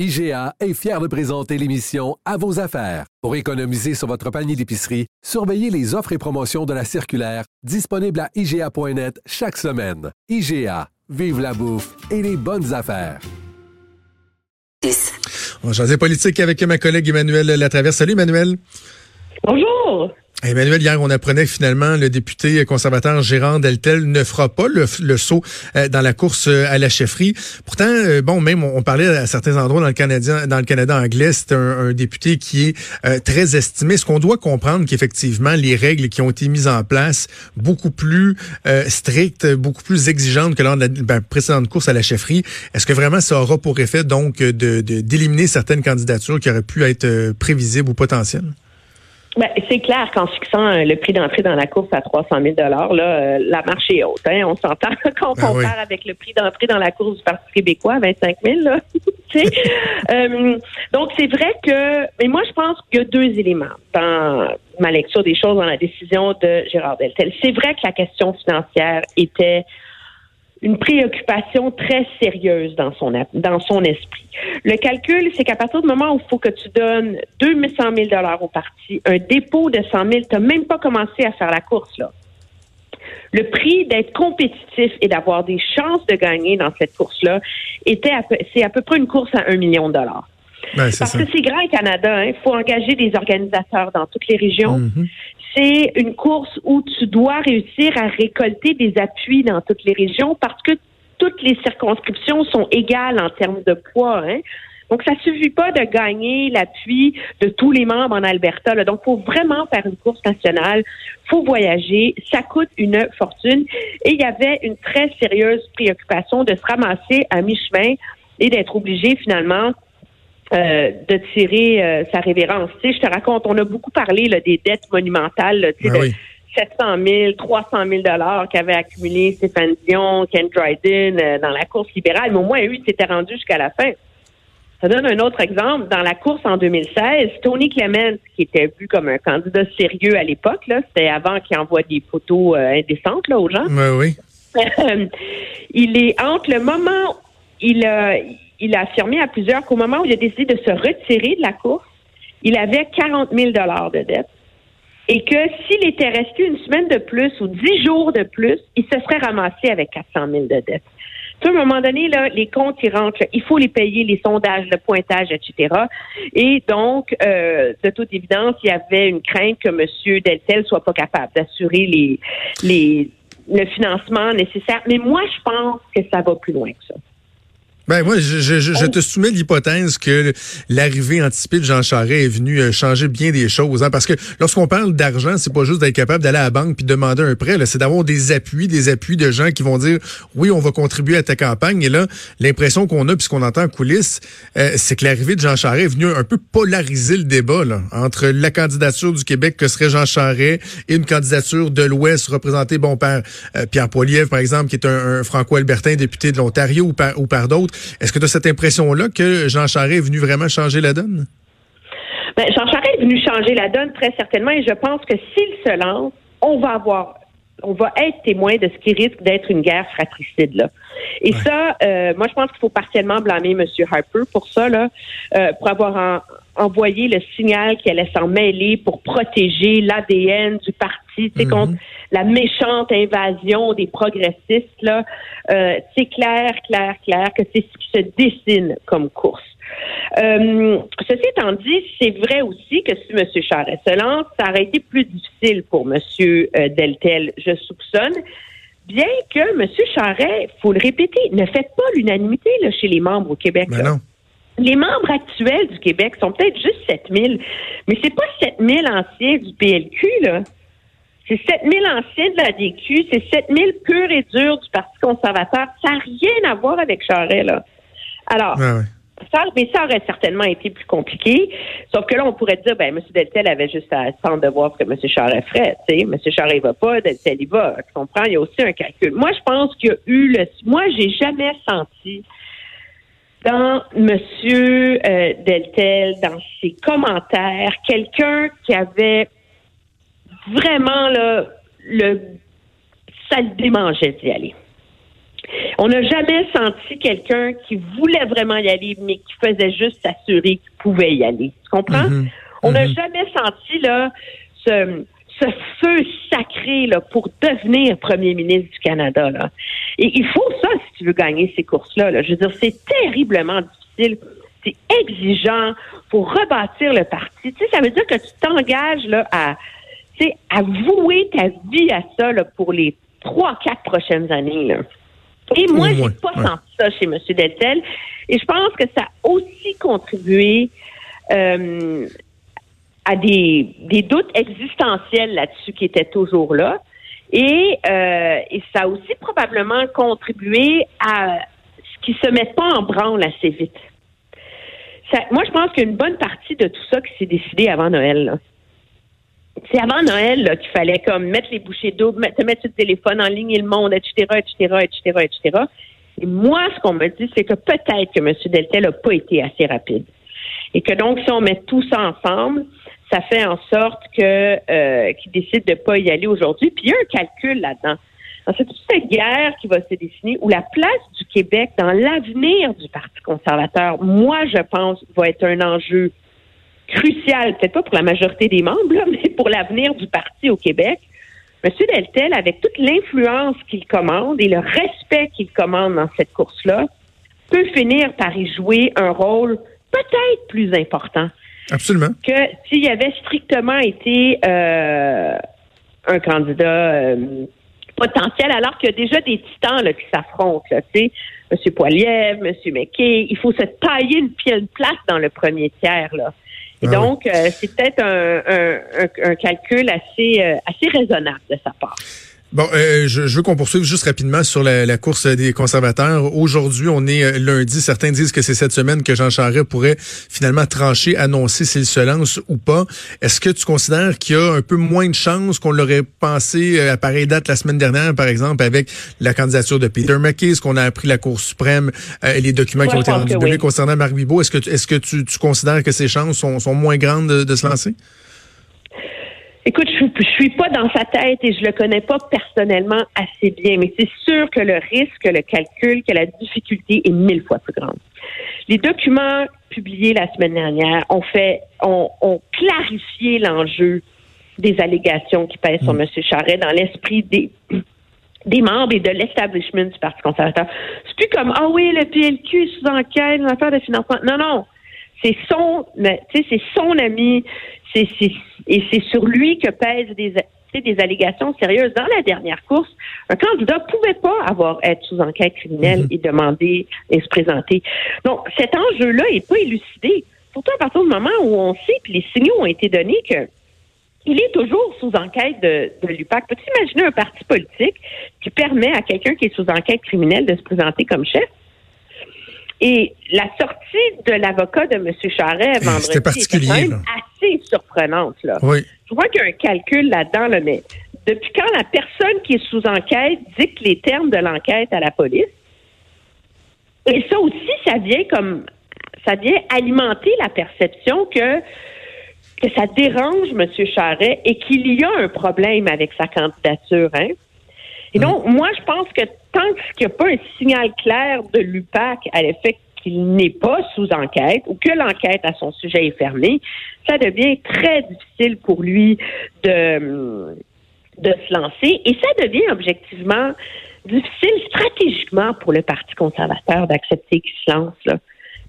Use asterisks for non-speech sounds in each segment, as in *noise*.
IGA est fier de présenter l'émission À vos affaires. Pour économiser sur votre panier d'épicerie, surveillez les offres et promotions de la circulaire disponible à IGA.net chaque semaine. IGA, vive la bouffe et les bonnes affaires. On va politique avec ma collègue Emmanuel Latraverse. Salut Emmanuel. Bonjour. Emmanuel, hier, on apprenait finalement le député conservateur Gérard Deltel ne fera pas le, saut euh, dans la course euh, à la chefferie. Pourtant, euh, bon, même on, parlait à certains endroits dans le Canada, anglais, c'est un, député qui est très estimé. Est-ce qu'on doit comprendre qu'effectivement les règles qui ont été mises en place beaucoup plus strictes, beaucoup plus exigeantes que lors de la ben, précédente course à la chefferie, est-ce que vraiment ça aura pour effet donc d'éliminer certaines candidatures qui auraient pu être prévisibles ou potentielles? Ben, c'est clair qu'en fixant euh, le prix d'entrée dans la course à 300 000 là, euh, la marche est haute. Hein? On s'entend *laughs* qu'on ben compare avec le prix d'entrée dans la course du Parti québécois, 25 000. Là. *laughs* euh, donc, c'est vrai que... Mais moi, je pense qu'il y a deux éléments dans ma lecture des choses dans la décision de Gérard Deltel. C'est vrai que la question financière était une préoccupation très sérieuse dans son, dans son esprit. Le calcul, c'est qu'à partir du moment où il faut que tu donnes 200 000 au parti, un dépôt de 100 000, tu n'as même pas commencé à faire la course, là. Le prix d'être compétitif et d'avoir des chances de gagner dans cette course-là était c'est à peu près une course à un million de dollars. Parce que c'est grand Canada. Il hein. faut engager des organisateurs dans toutes les régions. Mm-hmm c'est une course où tu dois réussir à récolter des appuis dans toutes les régions parce que toutes les circonscriptions sont égales en termes de poids. Hein? Donc, ça suffit pas de gagner l'appui de tous les membres en Alberta. Là. Donc, faut vraiment faire une course nationale. faut voyager. Ça coûte une fortune. Et il y avait une très sérieuse préoccupation de se ramasser à mi-chemin et d'être obligé finalement euh, de tirer euh, sa révérence. Tu sais, je te raconte, on a beaucoup parlé là, des dettes monumentales, tu sais, ben de 700 000, 300 000 dollars qu'avait accumulé Stéphane Dion, Ken Dryden euh, dans la course libérale, mais au moins lui s'était rendu jusqu'à la fin. Ça donne un autre exemple. Dans la course en 2016, Tony Clement, qui était vu comme un candidat sérieux à l'époque, là, c'était avant qu'il envoie des photos indécentes là, aux gens. Oui, oui. *laughs* il est entre le moment il a il a affirmé à plusieurs qu'au moment où il a décidé de se retirer de la course, il avait 40 000 de dette et que s'il était resté une semaine de plus ou dix jours de plus, il se serait ramassé avec 400 000 de dette. à un moment donné, là, les comptes, ils rentrent, il faut les payer, les sondages, le pointage, etc. Et donc, euh, de toute évidence, il y avait une crainte que M. Deltel soit pas capable d'assurer les, les, le financement nécessaire. Mais moi, je pense que ça va plus loin que ça. Ben moi, je, je, je te soumets l'hypothèse que l'arrivée anticipée de Jean Charest est venue euh, changer bien des choses. Hein, parce que lorsqu'on parle d'argent, c'est pas juste d'être capable d'aller à la banque puis de demander un prêt. C'est d'avoir des appuis, des appuis de gens qui vont dire oui, on va contribuer à ta campagne. Et là, l'impression qu'on a, puis ce qu'on entend en coulisses, euh, c'est que l'arrivée de Jean Charest est venue un peu polariser le débat là, entre la candidature du Québec que serait Jean Charest et une candidature de l'Ouest représentée bon par euh, Pierre Poilievre, par exemple, qui est un, franco-albertain député de l'Ontario ou par, ou par d'autres. Est-ce que tu as cette impression-là que Jean Charest est venu vraiment changer la donne? Ben, Jean Charest est venu changer la donne très certainement et je pense que s'il se lance, on va avoir on va être témoin de ce qui risque d'être une guerre fratricide là. Et ça, euh, moi je pense qu'il faut partiellement blâmer M. Harper pour ça là, euh, pour avoir envoyé le signal qu'il allait s'en mêler pour protéger l'ADN du parti, mm-hmm. contre la méchante invasion des progressistes là. Euh, c'est clair, clair, clair que c'est ce qui se dessine comme course. Euh, ceci étant dit, c'est vrai aussi que si M. Charest se lance, ça aurait été plus difficile pour M. Euh, Deltel, je soupçonne. Bien que M. Charest, faut le répéter, ne fait pas l'unanimité chez les membres au Québec. Ben les membres actuels du Québec sont peut-être juste 7 000, mais c'est pas 7 000 anciens du PLQ, là. C'est 7 000 anciens de la DQ, c'est 7 000 purs et durs du Parti conservateur. Ça n'a rien à voir avec Charest, là. Alors, mais ça aurait certainement été plus compliqué. Sauf que là, on pourrait dire, ben, M. Deltel avait juste à attendre de voir ce que M. Charest ferait. Tu sais, M. Charest va pas, Deltel y va. Tu comprends? Il y a aussi un calcul. Moi, je pense qu'il y a eu le. Moi, j'ai jamais senti dans M. Euh, Deltel, dans ses commentaires, quelqu'un qui avait vraiment là, le ça le démangeait d'y aller. On n'a jamais senti quelqu'un qui voulait vraiment y aller, mais qui faisait juste s'assurer qu'il pouvait y aller. Tu comprends? Mm-hmm. On n'a mm-hmm. jamais senti là ce, ce feu sacré là, pour devenir premier ministre du Canada. Là. Et il faut ça si tu veux gagner ces courses-là. Là. Je veux dire, c'est terriblement difficile. C'est exigeant pour rebâtir le parti. Tu sais, ça veut dire que tu t'engages là, à, tu sais, à vouer ta vie à ça là, pour les trois, quatre prochaines années. Là. Et moi, j'ai pas senti ça chez M. Deltel. Et je pense que ça a aussi contribué euh, à des, des doutes existentiels là-dessus qui étaient toujours là. Et, euh, et ça a aussi probablement contribué à ce qui se met pas en branle assez vite. Ça, moi, je pense qu'il y a une bonne partie de tout ça qui s'est décidé avant Noël. C'est avant Noël qu'il fallait comme mettre les bouchées doubles, mettre sur le téléphone, en ligne et le monde, etc., etc., etc., etc. Et moi, ce qu'on me dit, c'est que peut-être que M. Deltel n'a pas été assez rapide. Et que donc, si on met tout ça ensemble, ça fait en sorte que euh, qu'ils décident de pas y aller aujourd'hui. Puis il y a un calcul là-dedans. Dans cette guerre qui va se dessiner, où la place du Québec dans l'avenir du Parti conservateur, moi, je pense, va être un enjeu crucial, peut-être pas pour la majorité des membres, *laughs* mais pour l'avenir du parti au Québec. M. Deltel, avec toute l'influence qu'il commande et le respect qu'il commande dans cette course-là, peut finir par y jouer un rôle peut-être plus important. Absolument. Que s'il avait strictement été euh, un candidat euh, potentiel, alors qu'il y a déjà des titans là, qui s'affrontent, tu sais, M. Poiliev, M. McKay, il faut se tailler une, une place dans le premier tiers, là. Et ah donc, euh, c'est peut-être un, un, calcul assez, assez raisonnable de sa part. Bon, euh, je, je, veux qu'on poursuive juste rapidement sur la, la course des conservateurs. Aujourd'hui, on est euh, lundi. Certains disent que c'est cette semaine que Jean Charest pourrait finalement trancher, annoncer s'il se lance ou pas. Est-ce que tu considères qu'il y a un peu moins de chances qu'on l'aurait pensé euh, à pareille date la semaine dernière, par exemple, avec la candidature de Peter McKay, ce qu'on a appris la Cour suprême, euh, les documents qui ont été rendus concernant Marc Bibot? Est-ce que, est-ce que tu, tu, considères que ces chances sont, sont moins grandes de, de se lancer? Écoute, je, je suis pas dans sa tête et je le connais pas personnellement assez bien, mais c'est sûr que le risque, le calcul, que la difficulté est mille fois plus grande. Les documents publiés la semaine dernière ont fait, ont, ont clarifié l'enjeu des allégations qui pèsent sur M. Mm. Charret dans l'esprit des des membres et de l'establishment du Parti conservateur. C'est plus comme ah oui, le PLQ est sous enquête, une affaire de financement. Non, non. C'est son, c'est son ami, c'est, et c'est sur lui que pèsent des, des allégations sérieuses. Dans la dernière course, un candidat pouvait pas avoir être sous enquête criminelle mhm. et demander et se présenter. Donc, cet enjeu-là est pas élucidé. Surtout à partir du moment où on sait, puis les signaux ont été donnés que il est toujours sous enquête de, de l'UPAC. Peux-tu imaginer un parti politique qui permet à quelqu'un qui est sous enquête criminelle de se présenter comme chef? Et la sortie de l'avocat de M. Charret vendredi était quand même assez surprenante. Là. Oui. Je vois qu'il y a un calcul là-dedans, là, mais depuis quand la personne qui est sous enquête dicte les termes de l'enquête à la police? Et ça aussi, ça vient comme ça vient alimenter la perception que que ça dérange M. Charret et qu'il y a un problème avec sa candidature. Hein? Et donc, moi, je pense que tant qu'il n'y a pas un signal clair de l'UPAC à l'effet qu'il n'est pas sous enquête ou que l'enquête à son sujet est fermée, ça devient très difficile pour lui de, de se lancer. Et ça devient objectivement difficile stratégiquement pour le Parti conservateur d'accepter qu'il se lance. Là.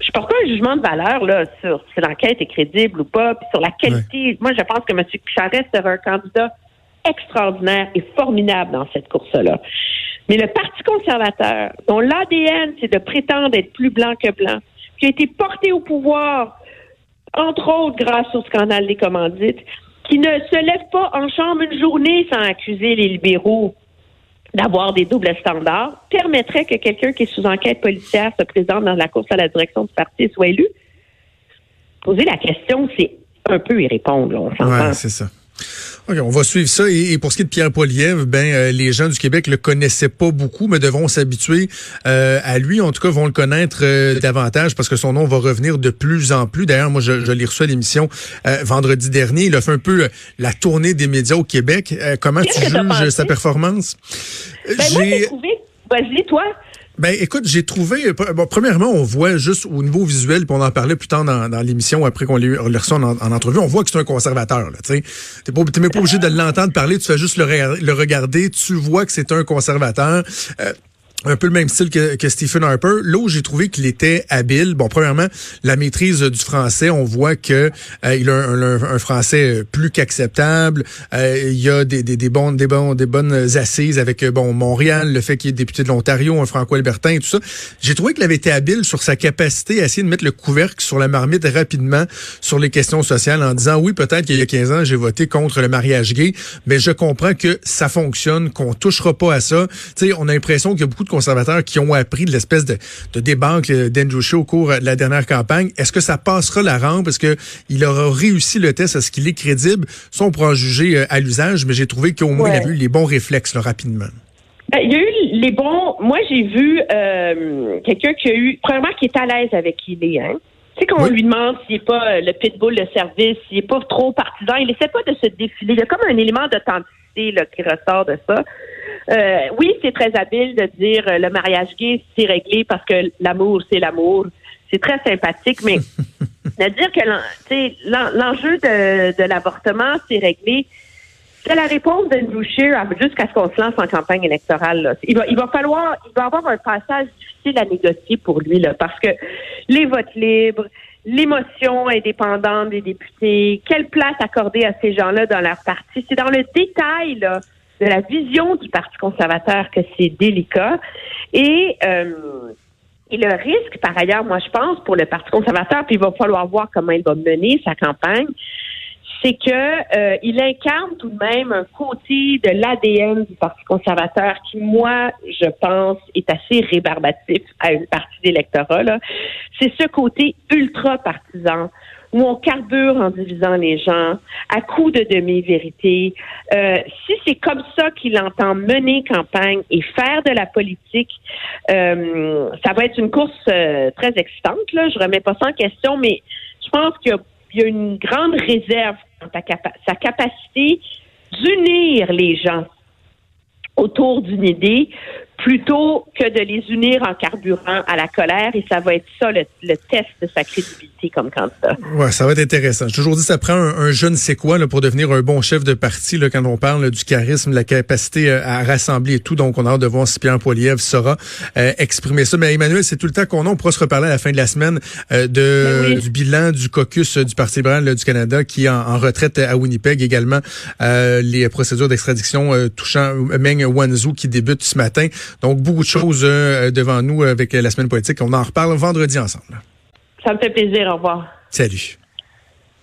Je porte pas un jugement de valeur là, sur si l'enquête est crédible ou pas, puis sur la qualité. Moi, je pense que M. Charest sera un candidat extraordinaire et formidable dans cette course-là. Mais le Parti conservateur, dont l'ADN, c'est de prétendre être plus blanc que blanc, qui a été porté au pouvoir, entre autres grâce au scandale des commandites, qui ne se lève pas en chambre une journée sans accuser les libéraux d'avoir des doubles standards, permettrait que quelqu'un qui est sous enquête policière se présente dans la course à la direction du parti et soit élu? Poser la question, c'est un peu y répondre. on ouais, c'est ça. OK, on va suivre ça. Et, pour ce qui est de Pierre Poilievre, ben euh, les gens du Québec le connaissaient pas beaucoup, mais devront s'habituer euh, à lui. En tout cas, vont le connaître euh, davantage parce que son nom va revenir de plus en plus. D'ailleurs, moi, je, je l'ai reçu à l'émission vendredi dernier. Il a fait un peu la tournée des médias au Québec. comment tu juges sa performance? Ben, moi, j'ai trouvé Vas-y, toi. Ben, écoute, j'ai trouvé. Euh, bon, premièrement, on voit juste au niveau visuel, puis on en parlait plus tard dans, l'émission après qu'on l'ait reçu en, en, entrevue. On voit que c'est un conservateur. Tu n'es pas, même pas obligé de l'entendre parler. Tu fais juste le, le regarder. Tu vois que c'est un conservateur. Euh, un peu le même style que, Stephen Harper. Là où j'ai trouvé qu'il était habile, bon, premièrement, la maîtrise du français, on voit que euh, il a un, français plus qu'acceptable. Euh, il y a des, des, des, bons, des, bons, des bonnes assises avec bon Montréal, le fait qu'il est député de l'Ontario, un franco-albertain et tout ça. J'ai trouvé qu'il avait été habile sur sa capacité à essayer de mettre le couvercle sur la marmite rapidement sur les questions sociales en disant oui, peut-être qu'il y a 15 ans, j'ai voté contre le mariage gay, mais je comprends que ça fonctionne, qu'on touchera pas à ça. Tu sais, on a l'impression qu'il y a beaucoup de conservateurs qui ont appris de l'espèce de, de débâcle d'Andrew Scheer au cours de la dernière campagne. Est-ce que ça passera la rampe? Est-ce qu'il aura réussi le test? Est-ce qu'il est crédible? Ça, on pourra juger euh, à l'usage, mais j'ai trouvé qu'au moins, il a eu les bons réflexes rapidement. Ben, il y a eu les bons. Moi, j'ai vu euh, quelqu'un qui a eu, premièrement, qui est à l'aise avec qui il est. Hein? Tu sais, quand on lui demande s'il n'est pas euh, le pitbull de service, s'il n'est pas trop partisan, il essaie pas de se défiler. Il y a comme un élément d'authenticité qui ressort de ça. Euh, oui, c'est très habile de dire euh, le mariage gay, c'est réglé parce que l'amour, c'est l'amour. C'est très sympathique, mais *laughs* de dire que l'enjeu de, de l'avortement, c'est réglé, c'est la réponse d'Andrew Scheer jusqu'à ce qu'on se lance en campagne électorale. Il, va, il va falloir, il va avoir un passage difficile à négocier pour lui, là, parce que les votes libres, l'émotion indépendante des députés, quelle place accorder à ces gens-là dans leur parti, c'est dans le détail, là, de la vision du Parti conservateur que c'est délicat. Et, euh, et le risque, par ailleurs, moi, je pense, pour le Parti conservateur, puis il va falloir voir comment il va mener sa campagne, c'est que euh, il incarne tout de même un côté de l'ADN du Parti conservateur qui, moi, je pense, est assez rébarbatif à une partie d'électorat. C'est ce côté ultra partisan où on carbure en divisant les gens à coup de demi-vérité. Euh, si c'est comme ça qu'il entend mener campagne et faire de la politique, euh, ça va être une course euh, très excitante. Là. Je remets pas ça en question, mais je pense qu'il y, a une grande réserve dans sa capacité d'unir les gens autour d'une idée plutôt que de les unir en carburant à la colère. Et ça va être ça le, test de sa crédibilité comme candidat. Ouais, ça va être intéressant. J'ai toujours dit ça prend un, jeune c'est quoi là, pour devenir un bon chef de parti là, quand on parle du charisme, de la capacité euh, à rassembler et tout. Donc, on a hâte de voir si Pierre Poilievre saura euh, exprimer ça. Mais Emmanuel, c'est tout le temps qu'on a. On pourra se reparler à la fin de la semaine euh, de, ben du bilan du caucus du Parti libéral du Canada qui est en, retraite à Winnipeg. Également, les procédures d'extradition touchant Meng Wanzhou qui débute ce matin. Donc, beaucoup de choses euh, devant nous avec la semaine politique. On en reparle vendredi ensemble. Ça me fait plaisir. Au revoir. Salut.